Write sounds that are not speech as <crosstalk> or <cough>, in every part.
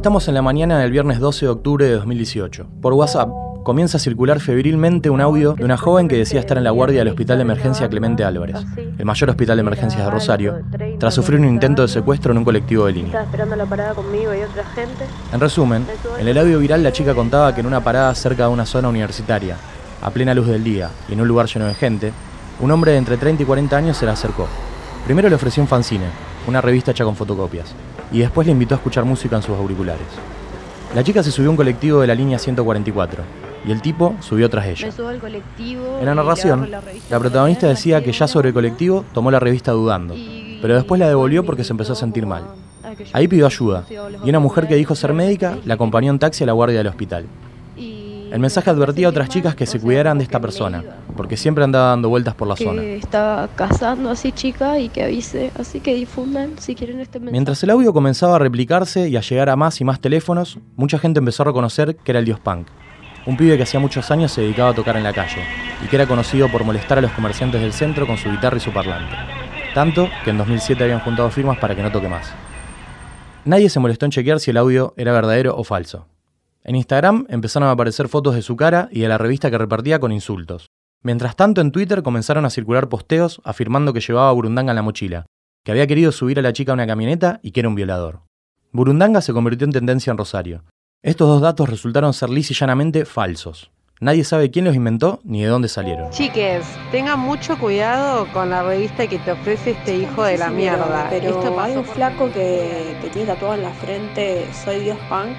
Estamos en la mañana del viernes 12 de octubre de 2018. Por WhatsApp comienza a circular febrilmente un audio de una joven que decía estar en la guardia del Hospital de Emergencia Clemente Álvarez, el mayor hospital de emergencias de Rosario, tras sufrir un intento de secuestro en un colectivo de línea. En resumen, en el audio viral la chica contaba que en una parada cerca de una zona universitaria, a plena luz del día y en un lugar lleno de gente, un hombre de entre 30 y 40 años se la acercó. Primero le ofreció un fanzine, una revista hecha con fotocopias, y después le invitó a escuchar música en sus auriculares. La chica se subió a un colectivo de la línea 144 y el tipo subió tras ella. Me subo al colectivo. En la narración, la protagonista de decía que ya sobre el colectivo tomó la revista dudando, Y- pero después la devolvió porque se empezó a sentir mal. Ah, Ahí pidió ayuda y una mujer que dijo ser médica la acompañó en taxi a la guardia del hospital. El mensaje advertía a otras chicas que se cuidaran de esta persona, porque siempre andaba dando vueltas por la zona. que estaba cazando así chica y que avise, así que difundan si quieren este mensaje. Mientras el audio comenzaba a replicarse y a llegar a más y más teléfonos, mucha gente empezó a reconocer que era el dios punk, un pibe que hacía muchos años se dedicaba a tocar en la calle y que era conocido por molestar a los comerciantes del centro con su guitarra y su parlante. Tanto que en 2007 habían juntado firmas para que no toque más. Nadie se molestó en chequear si el audio era verdadero o falso. En Instagram empezaron a aparecer fotos de su cara y de la revista que repartía con insultos. Mientras tanto, en Twitter comenzaron a circular posteos afirmando que llevaba a Burundanga en la mochila, que había querido subir a la chica a una camioneta y que era un violador. Burundanga se convirtió en tendencia en Rosario. Estos dos datos resultaron ser lisa y llanamente falsos. Nadie sabe quién los inventó ni de dónde salieron. Chiques, tengan mucho cuidado con la revista que te ofrece este hijo de la mierda. Pero Esto hay un flaco que, que tiene tatuado en la frente Soy Dios Punk.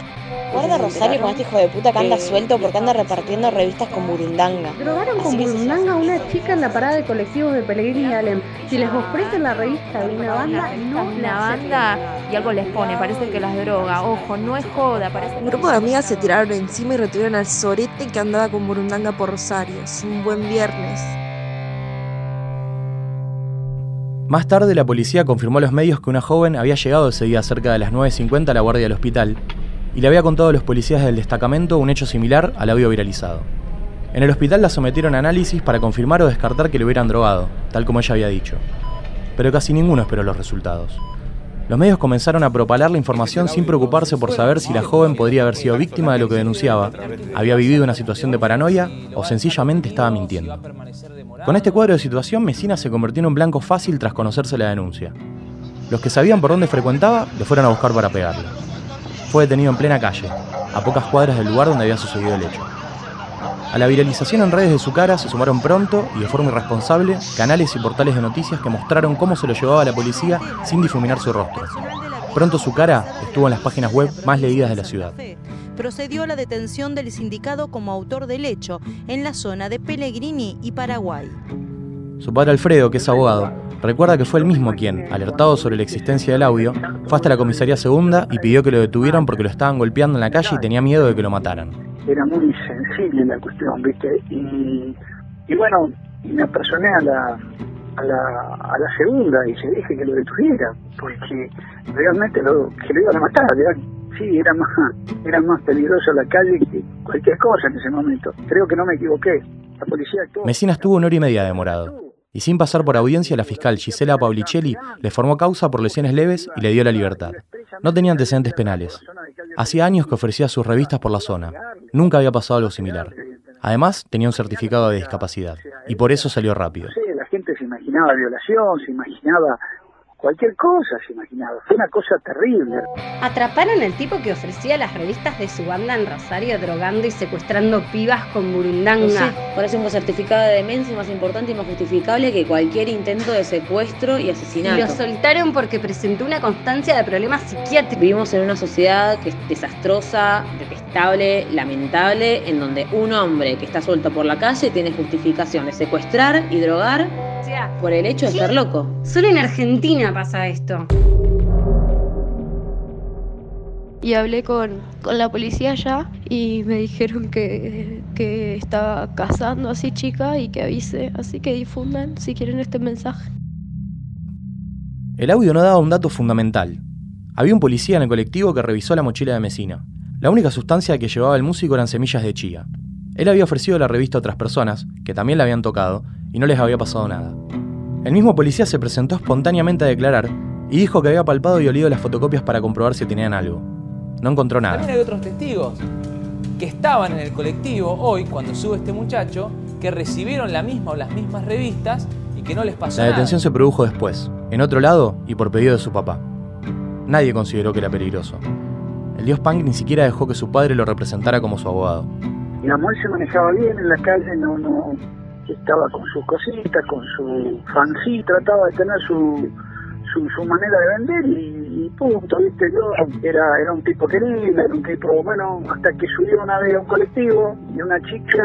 Guarda ¿Se Rosario con este hijo de puta que anda suelto porque anda repartiendo revistas con burundanga. Drogaron con burundanga a una chica en la parada de colectivos de Pellegrini y Alem. Si les ofrecen la revista de una banda, no una la banda y algo les pone, parece que las droga. Ojo, no es joda, parece Un grupo de amigas se tiraron encima y retuvieron al sorete que andaba con burundanga por Rosario. Es un buen viernes. Más tarde, la policía confirmó a los medios que una joven había llegado ese día cerca de las 9.50 a la guardia del hospital y le había contado a los policías del destacamento un hecho similar al audio viralizado. En el hospital la sometieron a análisis para confirmar o descartar que le hubieran drogado, tal como ella había dicho. Pero casi ninguno esperó los resultados. Los medios comenzaron a propalar la información sin preocuparse por saber si la joven podría haber sido víctima de lo que denunciaba, había vivido una situación de paranoia o sencillamente estaba mintiendo. Con este cuadro de situación, Mesina se convirtió en un blanco fácil tras conocerse la denuncia. Los que sabían por dónde frecuentaba le fueron a buscar para pegarle. Fue detenido en plena calle, a pocas cuadras del lugar donde había sucedido el hecho. A la viralización en redes de su cara se sumaron pronto y de forma irresponsable canales y portales de noticias que mostraron cómo se lo llevaba la policía sin difuminar su rostro. Pronto su cara estuvo en las páginas web más leídas de la ciudad. Procedió a la detención del sindicado como autor del hecho en la zona de Pellegrini y Paraguay. Su padre Alfredo, que es abogado, recuerda que fue el mismo quien, alertado sobre la existencia del audio, fue hasta la comisaría segunda y pidió que lo detuvieran porque lo estaban golpeando en la calle y tenía miedo de que lo mataran. Era muy sensible la cuestión, ¿viste? Y, y bueno, me apersoné a la, a la, a la segunda y se dije que lo detuviera, porque realmente lo, que lo iban a matar, era, sí, era más, era más peligroso la calle que cualquier cosa en ese momento. Creo que no me equivoqué. La policía actuó. Mesina estuvo una hora y media demorado. Y sin pasar por audiencia, la fiscal Gisela Paulicelli le formó causa por lesiones leves y le dio la libertad. No tenía antecedentes penales. Hacía años que ofrecía sus revistas por la zona. Nunca había pasado algo similar. Además, tenía un certificado de discapacidad. Y por eso salió rápido. La gente se imaginaba violación, se imaginaba cualquier cosa, se imaginaba. Fue una cosa terrible. Atraparon al tipo que ofrecía las revistas de su banda en Rosario drogando y secuestrando pibas con burundanga. No sé, parece un certificado de demencia más importante y más justificable que cualquier intento de secuestro y Y asesinato. lo soltaron porque presentó una constancia de problemas psiquiátricos. Vivimos en una sociedad que es desastrosa, detestable, lamentable, en donde un hombre que está suelto por la calle tiene justificación de secuestrar y drogar O sea, por el hecho de ¿Qué? estar loco. solo en Argentina pasa esto. Y hablé con, con la policía allá y me dijeron que, que estaba cazando así chica y que avise, así que difundan si quieren este mensaje. El audio no daba un dato fundamental. Había un policía en el colectivo que revisó la mochila de Mesina. La única sustancia que llevaba el músico eran semillas de chía. Él había ofrecido la revista a otras personas, que también la habían tocado, y no les había pasado nada. El mismo policía se presentó espontáneamente a declarar y dijo que había palpado y olido las fotocopias para comprobar si tenían algo. no encontró nada. También hay otros testigos que estaban en el colectivo hoy, cuando sube este muchacho, que recibieron la misma o las mismas revistas y que no les pasó La nada. detención se produjo después, en otro lado y por pedido de su papá. Nadie consideró que era peligroso. El dios punk ni siquiera dejó que su padre lo representara como su abogado. Digamos, él se manejaba bien en la calle, no, no, estaba con sus cositas, con su fancy, trataba de tener su, su, su manera de vender y, punto, viste, yo era, era un tipo querido, era un tipo, bueno, hasta que subió una vez a un colectivo y una chica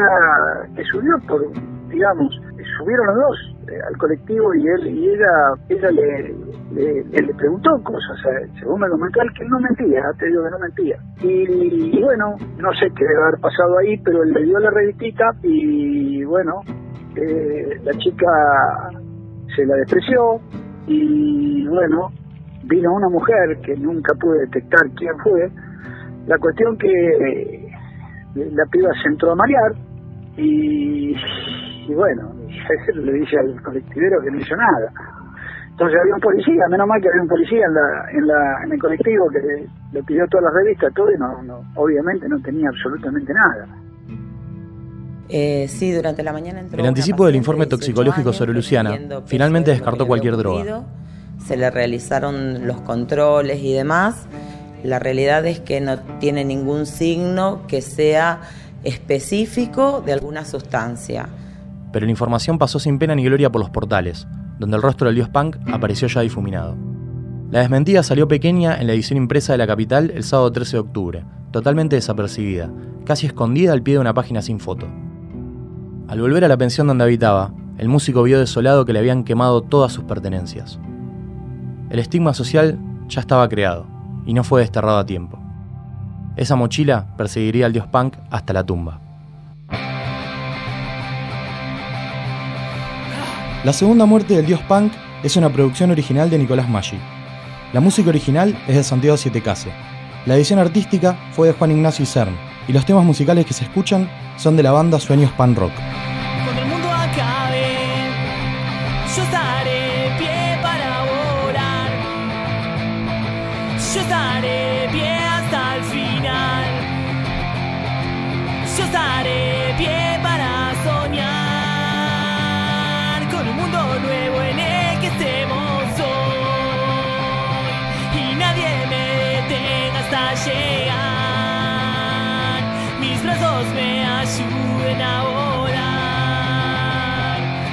que subió por, digamos, subieron los dos eh, al colectivo y él y ella, ella le, le, preguntó cosas, eh, según me comentó que no mentía, te digo que no mentía. Y, y bueno, no sé qué debe haber pasado ahí, pero él le dio la revistita y bueno, eh, la chica se la despreció y bueno, vino una mujer que nunca pude detectar quién fue. La cuestión que eh, la piba se entró a marear y, bueno, <laughs> le dice al colectivero que no hizo nada. Entonces había un policía, menos mal que había un policía en, la, en, la, en el colectivo que le, le pidió todas las revistas, todo, y no, no, obviamente no tenía absolutamente nada. Eh, sí, durante la mañana entró El anticipo del informe de 18 toxicológico años sobre Luciana finalmente descartó cualquier droga. Se le realizaron los controles y demás. La realidad es que no tiene ningún signo que sea específico de alguna sustancia. Pero la información pasó sin pena ni gloria por los portales, donde el rostro del dios punk apareció ya difuminado. La desmentida salió pequeña en la edición impresa de la capital el sábado 13 de octubre, totalmente desapercibida, casi escondida al pie de una página sin foto. Al volver a la pensión donde habitaba, el músico vio desolado que le habían quemado todas sus pertenencias. El estigma social ya estaba creado, y no fue desterrado a tiempo. Esa mochila perseguiría al dios punk hasta la tumba. La segunda muerte del dios punk es una producción original de Nicolás Maggi. La música original es de Santiago Sietecase. La edición artística fue de Juan Ignacio Cern, y los temas musicales que se escuchan son de la banda Sueños Pan Rock. Yo estaré pie para soñar con un mundo nuevo en el que estemos hoy. Y nadie me detenga hasta llegar. Mis brazos me ayuden a volar.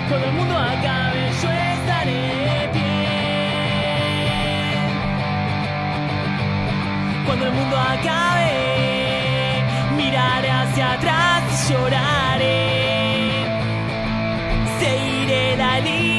Cuando el mundo acabe, yo estaré bien. Cuando el mundo acabe, miraré hacia atrás y lloraré. Seguiré la línea